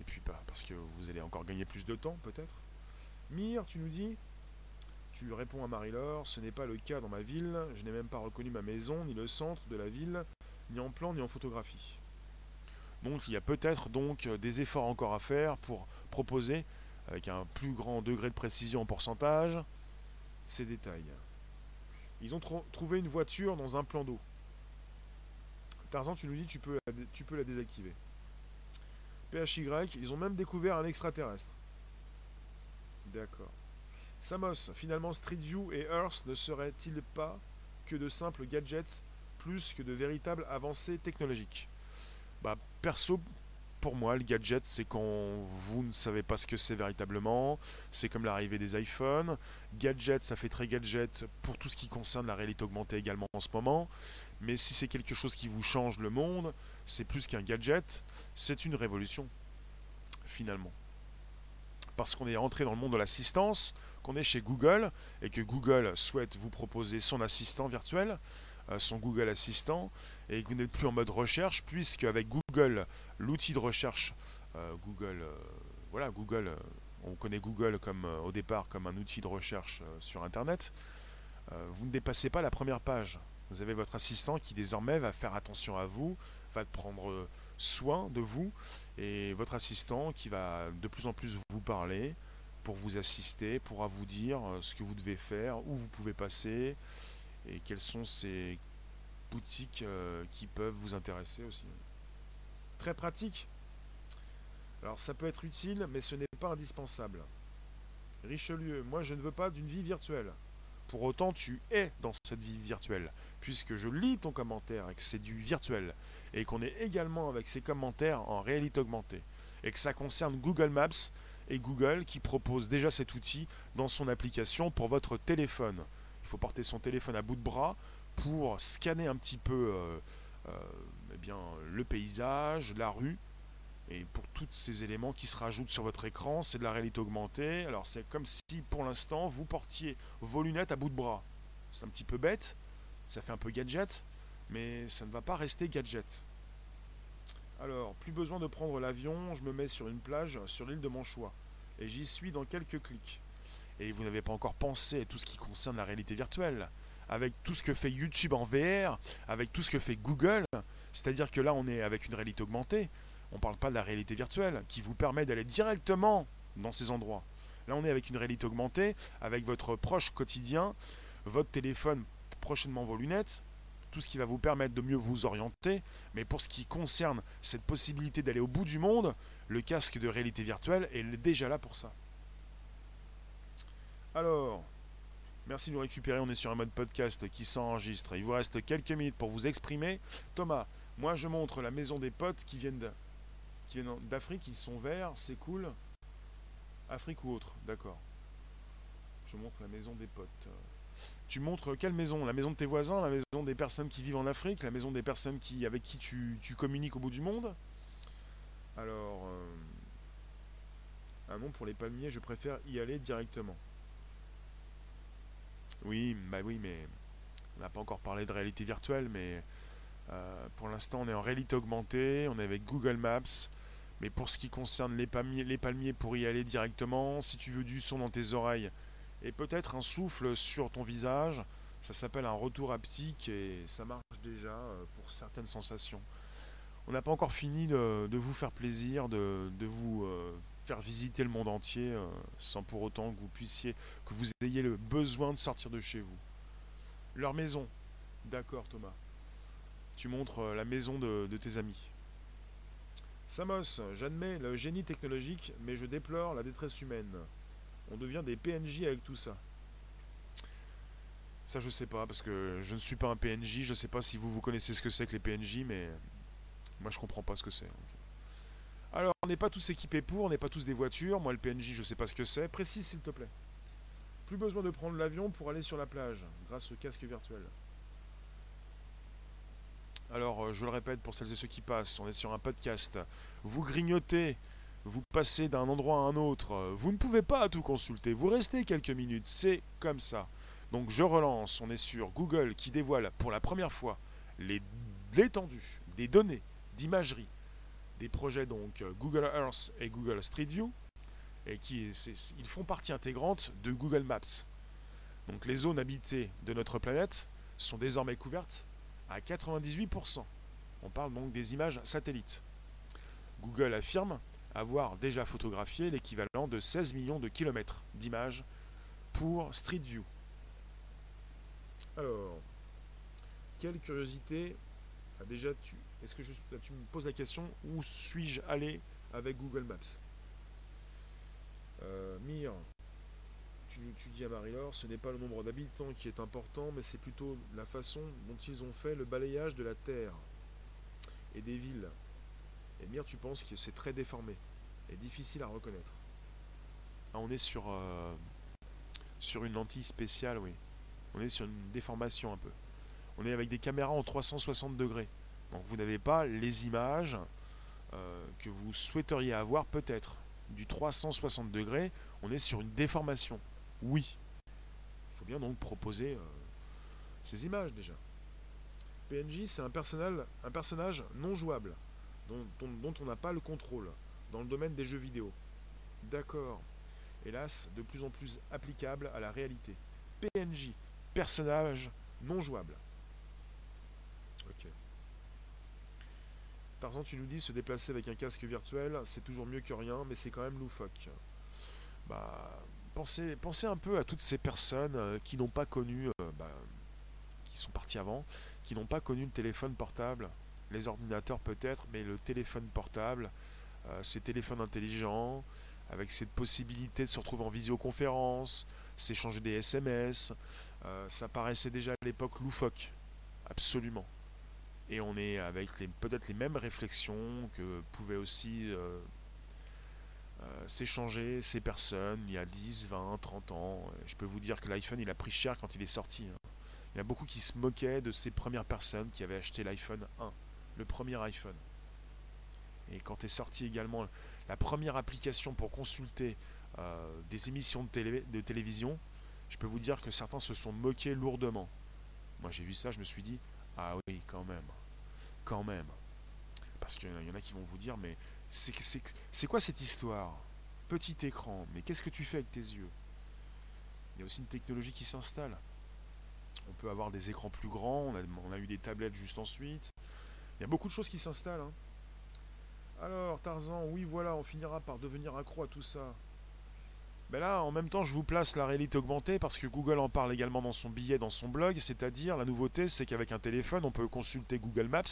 Et puis pas, parce que vous allez encore gagner plus de temps peut-être. Mire, tu nous dis Tu réponds à Marie-Laure, ce n'est pas le cas dans ma ville, je n'ai même pas reconnu ma maison, ni le centre de la ville, ni en plan, ni en photographie. Donc il y a peut-être donc des efforts encore à faire pour proposer, avec un plus grand degré de précision en pourcentage, ces détails. Ils ont trouvé une voiture dans un plan d'eau. Tarzan, tu nous dis tu peux, tu peux la désactiver. PHY, ils ont même découvert un extraterrestre. D'accord. Samos, finalement Street View et Earth ne seraient-ils pas que de simples gadgets plus que de véritables avancées technologiques? Bah perso, pour moi, le gadget, c'est quand vous ne savez pas ce que c'est véritablement. C'est comme l'arrivée des iPhones. Gadget, ça fait très gadget pour tout ce qui concerne la réalité augmentée également en ce moment. Mais si c'est quelque chose qui vous change le monde, c'est plus qu'un gadget, c'est une révolution, finalement. Parce qu'on est rentré dans le monde de l'assistance, qu'on est chez Google, et que Google souhaite vous proposer son assistant virtuel, euh, son Google Assistant et que vous n'êtes plus en mode recherche puisque avec Google, l'outil de recherche, euh, Google, euh, voilà, Google, on connaît Google comme au départ comme un outil de recherche sur Internet. vous ne dépassez pas la première page. Vous avez votre assistant qui désormais va faire attention à vous, va prendre soin de vous et votre assistant qui va de plus en plus vous parler pour vous assister, pourra vous dire ce que vous devez faire, où vous pouvez passer, et quelles sont ces boutiques euh, qui peuvent vous intéresser aussi. Très pratique. Alors ça peut être utile, mais ce n'est pas indispensable. Richelieu, moi je ne veux pas d'une vie virtuelle. Pour autant, tu es dans cette vie virtuelle, puisque je lis ton commentaire et que c'est du virtuel, et qu'on est également avec ces commentaires en réalité augmentée, et que ça concerne Google Maps et Google qui propose déjà cet outil dans son application pour votre téléphone. Il faut porter son téléphone à bout de bras pour scanner un petit peu euh, euh, eh bien, le paysage, la rue, et pour tous ces éléments qui se rajoutent sur votre écran, c'est de la réalité augmentée. Alors c'est comme si pour l'instant vous portiez vos lunettes à bout de bras. C'est un petit peu bête, ça fait un peu gadget, mais ça ne va pas rester gadget. Alors, plus besoin de prendre l'avion, je me mets sur une plage sur l'île de mon choix. Et j'y suis dans quelques clics et vous n'avez pas encore pensé à tout ce qui concerne la réalité virtuelle, avec tout ce que fait YouTube en VR, avec tout ce que fait Google, c'est-à-dire que là on est avec une réalité augmentée, on ne parle pas de la réalité virtuelle, qui vous permet d'aller directement dans ces endroits. Là on est avec une réalité augmentée, avec votre proche quotidien, votre téléphone, prochainement vos lunettes, tout ce qui va vous permettre de mieux vous orienter. Mais pour ce qui concerne cette possibilité d'aller au bout du monde, le casque de réalité virtuelle est déjà là pour ça. Alors, merci de nous récupérer. On est sur un mode podcast qui s'enregistre. Il vous reste quelques minutes pour vous exprimer. Thomas, moi je montre la maison des potes qui viennent d'Afrique. Ils sont verts, c'est cool. Afrique ou autre, d'accord. Je montre la maison des potes. Tu montres quelle maison? La maison de tes voisins? La maison des personnes qui vivent en Afrique? La maison des personnes qui, avec qui tu, communiques au bout du monde? Alors, euh, un nom pour les palmiers, je préfère y aller directement. Oui, bah oui, mais on n'a pas encore parlé de réalité virtuelle, mais euh, pour l'instant on est en réalité augmentée, on est avec Google Maps, Mais pour ce qui concerne les palmiers, les palmiers pour y aller directement, si tu veux du son dans tes oreilles et peut-être un souffle sur ton visage, ça s'appelle un retour haptique et ça marche déjà euh, pour certaines sensations. On n'a pas encore fini de, vous faire plaisir, de, vous euh, faire visiter le monde entier euh, sans pour autant que vous puissiez, que vous ayez le besoin de sortir de chez vous. Leur maison. D'accord Thomas. Tu montres la maison de, tes amis. Samos, j'admets le génie technologique, mais je déplore la détresse humaine. On devient des PNJ avec tout ça. Ça, je sais pas, parce que je ne suis pas un PNJ. Je sais pas si vous, vous connaissez ce que c'est que les PNJ, mais moi, je comprends pas ce que c'est. Alors, on n'est pas tous équipés pour, on n'est pas tous des voitures. Moi, le PNJ, je sais pas ce que c'est. Précise, s'il te plaît. Plus besoin de prendre l'avion pour aller sur la plage, grâce au casque virtuel. Alors, euh, je le répète pour celles et ceux qui passent, on est sur un podcast. Vous grignotez, vous passez d'un endroit à un autre. Vous ne pouvez pas tout consulter. Vous restez quelques minutes. C'est comme ça. Donc je relance, on est sur Google qui dévoile pour la première fois l'étendue des données d'imagerie des projets donc Google Earth et Google Street View et qui ils font partie intégrante de Google Maps. Donc les zones habitées de notre planète sont désormais couvertes à 98%. On parle donc des images satellites. Google affirme avoir déjà photographié l'équivalent de 16 millions de kilomètres d'images pour Street View. Alors, quelle curiosité a déjà tu Est-ce que tu me poses la question où suis-je allé avec Google Maps euh, Mire, tu, tu, dis à Marie-Laure, ce n'est pas le nombre d'habitants qui est important, mais c'est plutôt la façon dont ils ont fait le balayage de la terre et des villes. Et Mire, tu penses que c'est très déformé et difficile à reconnaître. Ah, on est sur, euh, sur une lentille spéciale, oui. On est sur une déformation un peu. On est avec des caméras en 360 degrés. Donc vous n'avez pas les images euh, que vous souhaiteriez avoir peut-être. Du 360 degrés, on est sur une déformation. Oui. Il faut bien donc proposer euh, ces images déjà. PNJ, c'est un, un personnage non jouable, dont on n'a pas le contrôle, dans le domaine des jeux vidéo. D'accord. Hélas, de plus en plus applicable à la réalité. PNJ, personnage non jouable. Ok. Tarzan, tu nous dis se déplacer avec un casque virtuel, c'est toujours mieux que rien, mais c'est quand même loufoque. Bah, pensez, pensez un peu à toutes ces personnes euh, qui n'ont pas connu, euh, bah, qui sont parties avant, qui n'ont pas connu le téléphone portable, les ordinateurs peut-être, mais le téléphone portable, euh, ces téléphones intelligents, avec cette possibilité de se retrouver en visioconférence, s'échanger des SMS, ça paraissait déjà à l'époque loufoque, absolument. Et on est avec peut-être les mêmes réflexions que pouvaient aussi euh, euh, s'échanger ces personnes il y a 10, 20, 30 ans. Je peux vous dire que l'iPhone il a pris cher quand il est sorti. Hein. Il y a beaucoup qui se moquaient de ces premières personnes qui avaient acheté l'iPhone 1, le premier iPhone. Et quand est sorti également la première application pour consulter des émissions de, de télévision, je peux vous dire que certains se sont moqués lourdement. Moi j'ai vu ça, je me suis dit, ah oui, quand même, quand même. Parce qu'il y en a qui vont vous dire, mais c'est quoi cette histoire? Petit écran, mais qu'est-ce que tu fais avec tes yeux? Il y a aussi une technologie qui s'installe. On peut avoir des écrans plus grands, on a, eu des tablettes juste ensuite. Il y a beaucoup de choses qui s'installent. Hein. Alors, Tarzan, oui, voilà, on finira par devenir accro à tout ça. Ben là, en même temps, je vous place la réalité augmentée parce que Google en parle également dans son billet, dans son blog. C'est-à-dire, la nouveauté, c'est qu'avec un téléphone, on peut consulter Google Maps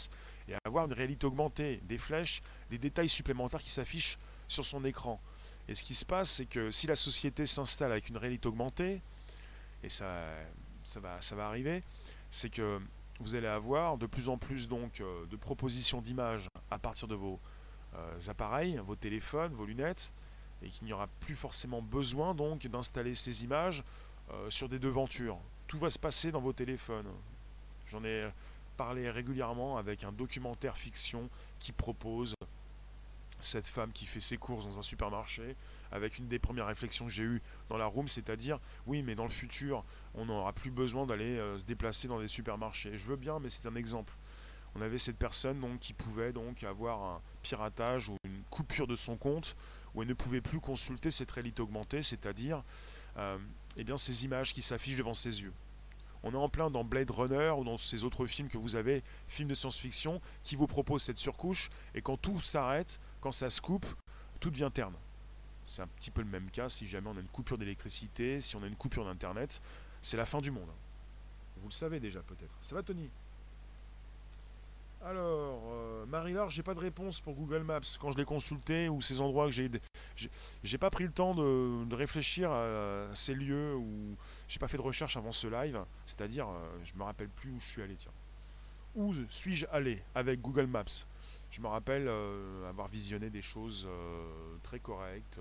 et avoir une réalité augmentée, des flèches, des détails supplémentaires qui s'affichent sur son écran. Et ce qui se passe, c'est que si la société s'installe avec une réalité augmentée, et ça, ça, va, ça va arriver, c'est que vous allez avoir de plus en plus donc euh, de propositions d'images à partir de vos euh, appareils, vos téléphones, vos lunettes et qu'il n'y aura plus forcément besoin donc d'installer ces images euh, sur des devantures. Tout va se passer dans vos téléphones. J'en ai parlé régulièrement avec un documentaire fiction qui propose cette femme qui fait ses courses dans un supermarché, avec une des premières réflexions que j'ai eues dans la room, c'est-à-dire, oui, mais dans le futur, on n'aura plus besoin d'aller euh, se déplacer dans des supermarchés. Je veux bien, mais c'est un exemple. on avait cette personne donc qui pouvait donc avoir un piratage ou une coupure de son compte où elle ne pouvait plus consulter cette réalité augmentée, c'est-à-dire euh, eh ces images qui s'affichent devant ses yeux. On est en plein dans Blade Runner ou dans ces autres films que vous avez, films de science-fiction, qui vous proposent cette surcouche, et quand tout s'arrête, quand ça se coupe, tout devient terne. C'est un petit peu le même cas si jamais on a une coupure d'électricité, si on a une coupure d'internet, c'est la fin du monde. Vous le savez déjà peut-être. Ça va Tony? Alors, euh, Marie-Laure, j'ai pas de réponse pour Google Maps quand je l'ai consulté ou ces endroits que j'ai. J'ai pas pris le temps de, réfléchir à ces lieux où j'ai pas fait de recherche avant ce live. C'est-à-dire, euh, je me rappelle plus où je suis allé. Où suis-je allé avec Google Maps? Je me rappelle euh, avoir visionné des choses très correctes,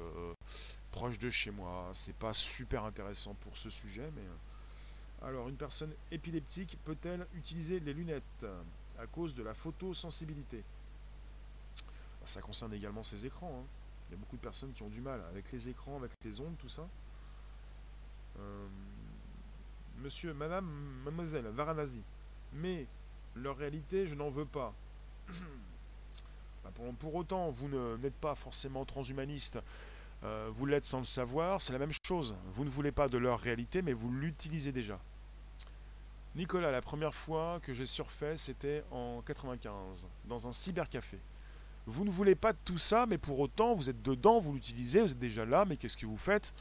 proches de chez moi. C'est pas super intéressant pour ce sujet, mais. Alors, une personne épileptique peut-elle utiliser les lunettes? À cause de la photosensibilité. Ça concerne également ces écrans. Hein. Il y a beaucoup de personnes qui ont du mal avec les écrans, avec les ondes, tout ça. Euh, monsieur, madame, mademoiselle, Varanasi. Mais leur réalité, je n'en veux pas. Bah, pour, autant, vous n'êtes pas forcément transhumaniste. Euh, vous l'êtes sans le savoir, c'est la même chose. Vous ne voulez pas de leur réalité, mais vous l'utilisez déjà. Nicolas, la première fois que j'ai surfait, c'était en 95, dans un cybercafé. Vous ne voulez pas de tout ça, mais pour autant, vous êtes dedans, vous l'utilisez, vous êtes déjà là, mais qu'est-ce que vous faites?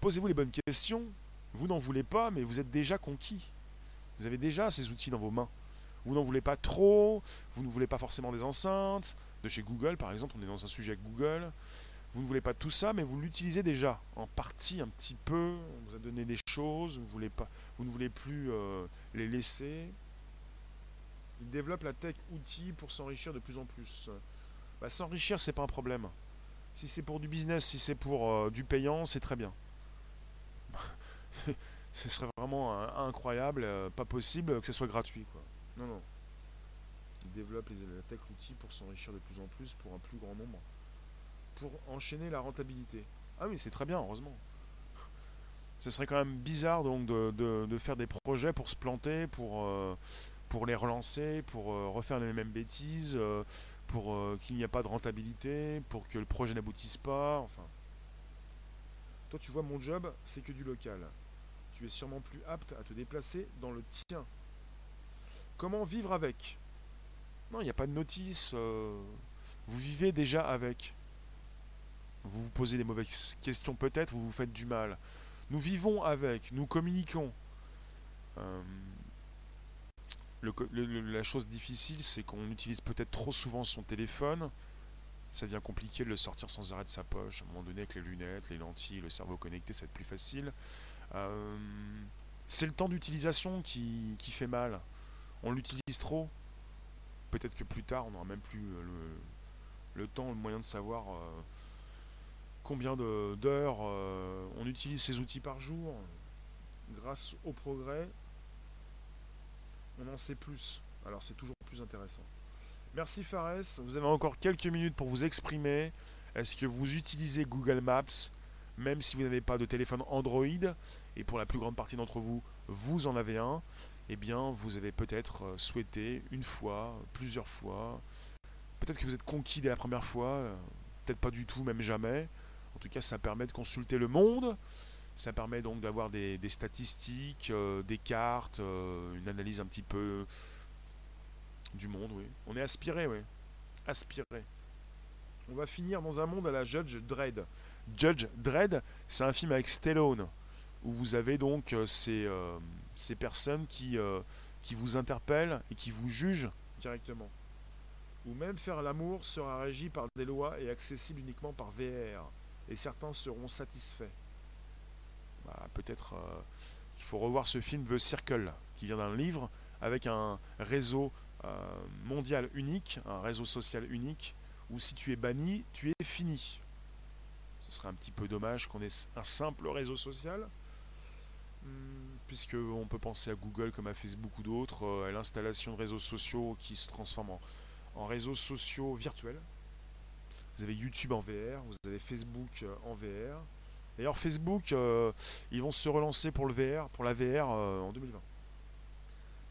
Posez-vous les bonnes questions. Vous n'en voulez pas, mais vous êtes déjà conquis. Vous avez déjà ces outils dans vos mains. Vous n'en voulez pas trop, vous ne voulez pas forcément des enceintes. De chez Google, par exemple, on est dans un sujet avec Google. Vous ne voulez pas tout ça, mais vous l'utilisez déjà, en partie un petit peu. On vous a donné des choses, vous, voulez pas, vous ne voulez plus euh, les laisser. Il développe la tech outil pour s'enrichir de plus en plus. Bah, s'enrichir, c'est pas un problème. Si c'est pour du business, si c'est pour euh, du payant, c'est très bien. ce serait vraiment incroyable, euh, pas possible que ce soit gratuit. Quoi. Non, non. Il développe les, la tech outil pour s'enrichir de plus en plus pour un plus grand nombre pour enchaîner la rentabilité. Ah oui, c'est très bien, heureusement. Ce serait quand même bizarre donc de, faire des projets pour se planter, pour, euh, les relancer, pour euh, refaire les mêmes bêtises, euh, pour qu'il n'y ait pas de rentabilité, pour que le projet n'aboutisse pas, enfin. Toi tu vois mon job, c'est que du local. Tu es sûrement plus apte à te déplacer dans le tien. Comment vivre avec? Non, il n'y a pas de notice. vous vivez déjà avec. Vous vous posez des mauvaises questions peut-être, vous vous faites du mal. Nous vivons avec, nous communiquons. Euh, la chose difficile, c'est qu'on utilise peut-être trop souvent son téléphone. Ça devient compliqué de le sortir sans arrêt de sa poche. À un moment donné, avec les lunettes, les lentilles, le cerveau connecté, ça va être plus facile. Euh, c'est le temps d'utilisation qui, fait mal. On l'utilise trop. Peut-être que plus tard, on n'aura même plus le, temps, le moyen de savoir. Euh, combien d'heures euh, on utilise ces outils par jour. Grâce au progrès, on en sait plus. Alors c'est toujours plus intéressant. Merci Fares, vous avez encore quelques minutes pour vous exprimer. Est-ce que vous utilisez Google Maps, même si vous n'avez pas de téléphone Android, et pour la plus grande partie d'entre vous, vous en avez un, eh bien vous avez peut-être euh, souhaité une fois, plusieurs fois, peut-être que vous êtes conquis dès la première fois, euh, peut-être pas du tout, même jamais. En tout cas, ça permet de consulter le monde. Ça permet donc d'avoir des, statistiques, euh, des cartes, euh, une analyse un petit peu du monde, oui. On est aspiré, oui. Aspiré. On va finir dans un monde à la Judge Dredd. Judge Dredd, c'est un film avec Stallone, où vous avez donc euh, ces, personnes qui, qui vous interpellent et qui vous jugent directement. Ou même faire l'amour sera régi par des lois et accessible uniquement par VR et certains seront satisfaits. Peut-être euh, qu'il faut revoir ce film The Circle, qui vient d'un livre, avec un réseau euh, mondial unique, un réseau social unique, où si tu es banni, tu es fini. Ce serait un petit peu dommage qu'on ait un simple réseau social, hmm, puisque on peut penser à Google comme à Facebook ou d'autres, euh, à l'installation de réseaux sociaux qui se transforment en réseaux sociaux virtuels, vous avez YouTube en VR, vous avez Facebook euh, en VR. D'ailleurs, Facebook, euh, ils vont se relancer pour le VR, pour la VR euh, en 2020.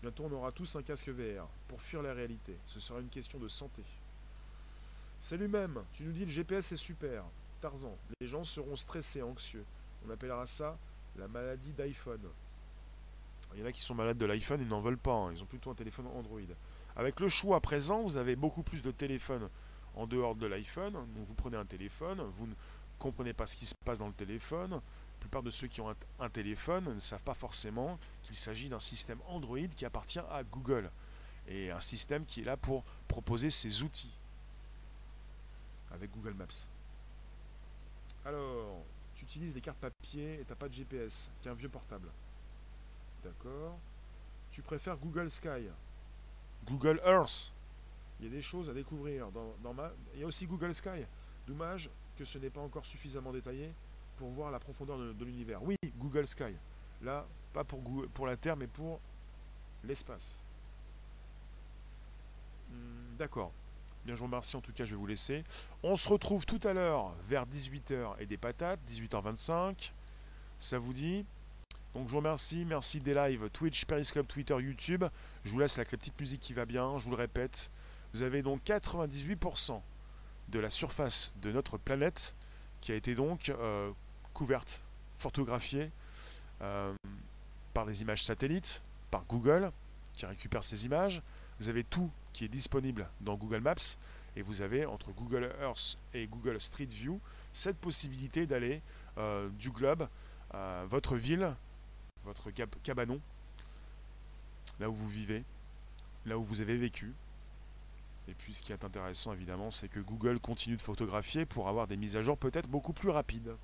Bientôt on aura tous un casque VR pour fuir la réalité. Ce sera une question de santé. Salut même, tu nous dis le GPS est super. Tarzan, les gens seront stressés, anxieux. On appellera ça la maladie d'iPhone. Il y en a qui sont malades de l'iPhone, ils n'en veulent pas, hein. ils ont plutôt un téléphone Android. Avec le choix présent, vous avez beaucoup plus de téléphones en dehors de l'iPhone. Vous prenez un téléphone, vous ne comprenez pas ce qui se passe dans le téléphone. La plupart de ceux qui ont un, téléphone ne savent pas forcément qu'il s'agit d'un système Android qui appartient à Google. Et un système qui est là pour proposer ses outils avec Google Maps. Alors, tu utilises des cartes papier et t'as pas de GPS, qu'un vieux portable. D'accord. Tu préfères Google Sky. Google Earth. Il y a des choses à découvrir. Dans, ma... Il y a aussi Google Sky. Dommage que ce n'est pas encore suffisamment détaillé pour voir la profondeur de, l'univers. Oui, Google Sky. Là, pas pour, pour la Terre, mais pour l'espace. Hmm, d'accord. Bien, je vous remercie. En tout cas, je vais vous laisser. On se retrouve tout à l'heure vers 18h et des patates, 18h25. Ça vous dit? Donc, je vous remercie. Merci des lives Twitch, Periscope, Twitter, YouTube. Je vous laisse la petite musique qui va bien. Je vous le répète. Vous avez donc 98% de la surface de notre planète qui a été donc euh, couverte, photographiée euh, par des images satellites, par Google qui récupère ces images. Vous avez tout qui est disponible dans Google Maps et vous avez entre Google Earth et Google Street View cette possibilité d'aller euh, du globe à votre ville, votre cabanon, là où vous vivez, là où vous avez vécu. Et puis ce qui est intéressant évidemment, c'est que Google continue de photographier pour avoir des mises à jour peut-être beaucoup plus rapides.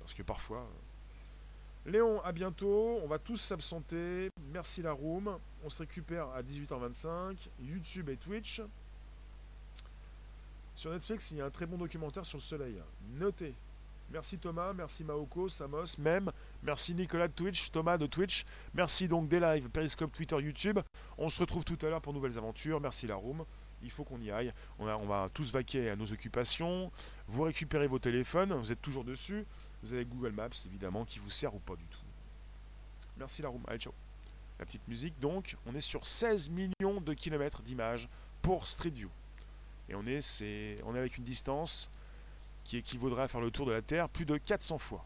Parce que parfois... Euh, Léon, à bientôt. On va tous s'absenter. Merci la room. On se récupère à 18h25. YouTube et Twitch. Sur Netflix, il y a un très bon documentaire sur le soleil. Notez. Merci Thomas, merci Maoko, Samos, même. Merci Nicolas de Twitch, Thomas de Twitch. Merci donc des lives, Periscope, Twitter, YouTube. On se retrouve tout à l'heure pour nouvelles aventures. Merci la room. Il faut qu'on y aille. On, va tous vaquer à nos occupations. Vous récupérez vos téléphones. Vous êtes toujours dessus. Vous avez Google Maps, évidemment, qui vous sert ou pas du tout. Merci la room. Allez, ciao. La petite musique, donc, on est sur 16 millions de kilomètres d'images pour Street View. Et on est, c'est, on est avec une distance qui équivaudrait à faire le tour de la Terre plus de 400 fois.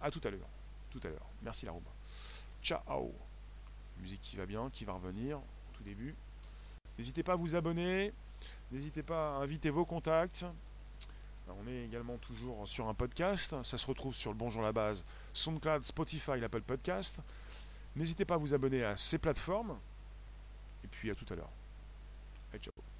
A tout à l'heure. Tout à l'heure. Merci la room. Ciao. Musique qui va bien, qui va revenir au tout début. N'hésitez pas à vous abonner. N'hésitez pas à inviter vos contacts. On est également toujours sur un podcast. Ça se retrouve sur le Bonjour la base, SoundCloud, Spotify, l'Apple Podcast. N'hésitez pas à vous abonner à ces plateformes. Et puis à tout à l'heure. ciao.